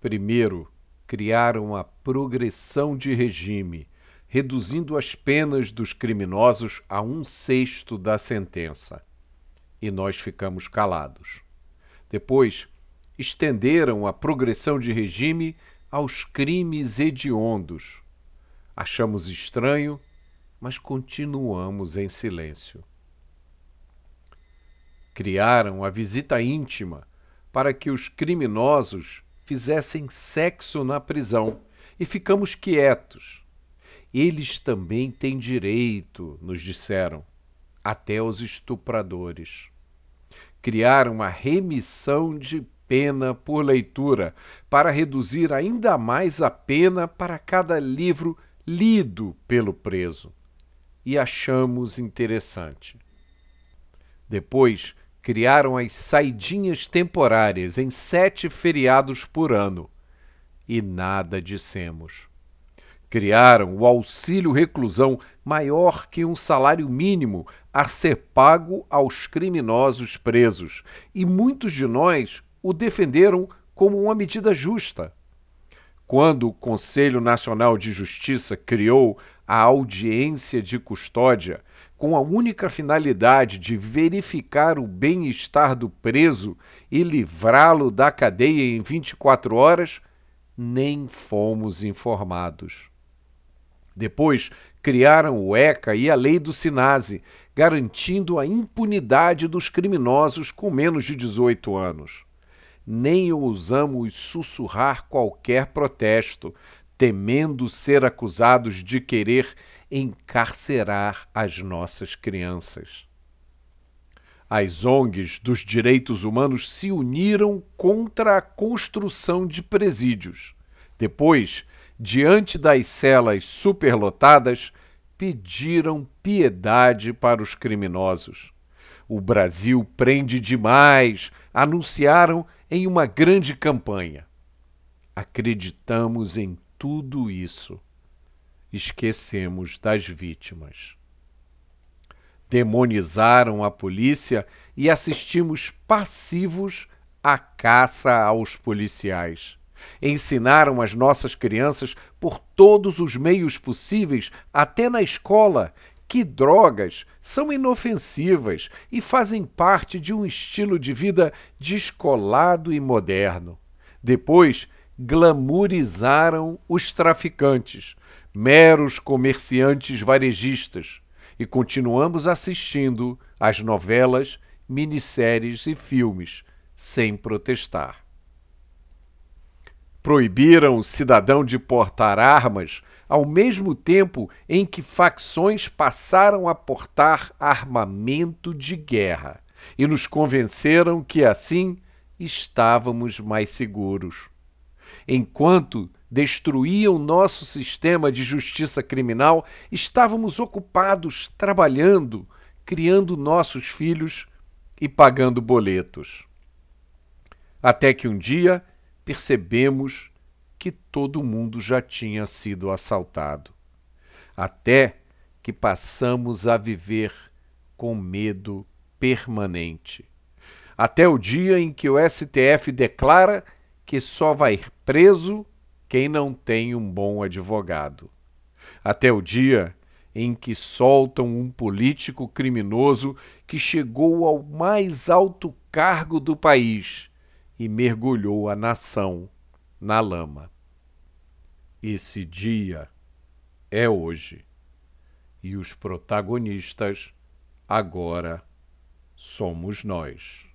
Primeiro, criaram a progressão de regime, reduzindo as penas dos criminosos a um sexto da sentença. E nós ficamos calados. Depois, estenderam a progressão de regime aos crimes hediondos. Achamos estranho, mas continuamos em silêncio. Criaram a visita íntima para que os criminosos fizessem sexo na prisão e ficamos quietos. Eles também têm direito, nos disseram, até os estupradores. Criaram a remissão de pena por leitura para reduzir ainda mais a pena para cada livro lido pelo preso. E achamos interessante. Depois, criaram as saidinhas temporárias em sete feriados por ano. E nada dissemos. Criaram o auxílio reclusão maior que um salário mínimo a ser pago aos criminosos presos, e muitos de nós o defenderam como uma medida justa. Quando o Conselho Nacional de Justiça criou a audiência de custódia, com a única finalidade de verificar o bem-estar do preso e livrá-lo da cadeia em 24 horas, nem fomos informados. Depois criaram o ECA e a lei do SINASE, garantindo a impunidade dos criminosos com menos de 18 anos. Nem ousamos sussurrar qualquer protesto, temendo ser acusados de querer encarcerar as nossas crianças. As ONGs dos direitos humanos se uniram contra a construção de presídios. Depois, diante das celas superlotadas, pediram piedade para os criminosos. O Brasil prende demais, anunciaram em uma grande campanha. Acreditamos em tudo isso esquecemos das vítimas. Demonizaram a polícia e assistimos passivos à caça aos policiais. Ensinaram as nossas crianças por todos os meios possíveis, até na escola, que drogas são inofensivas e fazem parte de um estilo de vida descolado e moderno. Depois, glamorizaram os traficantes, meros comerciantes varejistas, e continuamos assistindo às novelas, minisséries e filmes, sem protestar. Proibiram o cidadão de portar armas ao mesmo tempo em que facções passaram a portar armamento de guerra e nos convenceram que assim estávamos mais seguros. Enquanto destruíam nosso sistema de justiça criminal, estávamos ocupados trabalhando, criando nossos filhos e pagando boletos. Até que um dia percebemos que todo mundo já tinha sido assaltado. Até que passamos a viver com medo permanente. Até o dia em que o STF declara que só vai preso quem não tem um bom advogado. Até o dia em que soltam um político criminoso que chegou ao mais alto cargo do país e mergulhou a nação na lama. Esse dia é hoje e os protagonistas agora somos nós.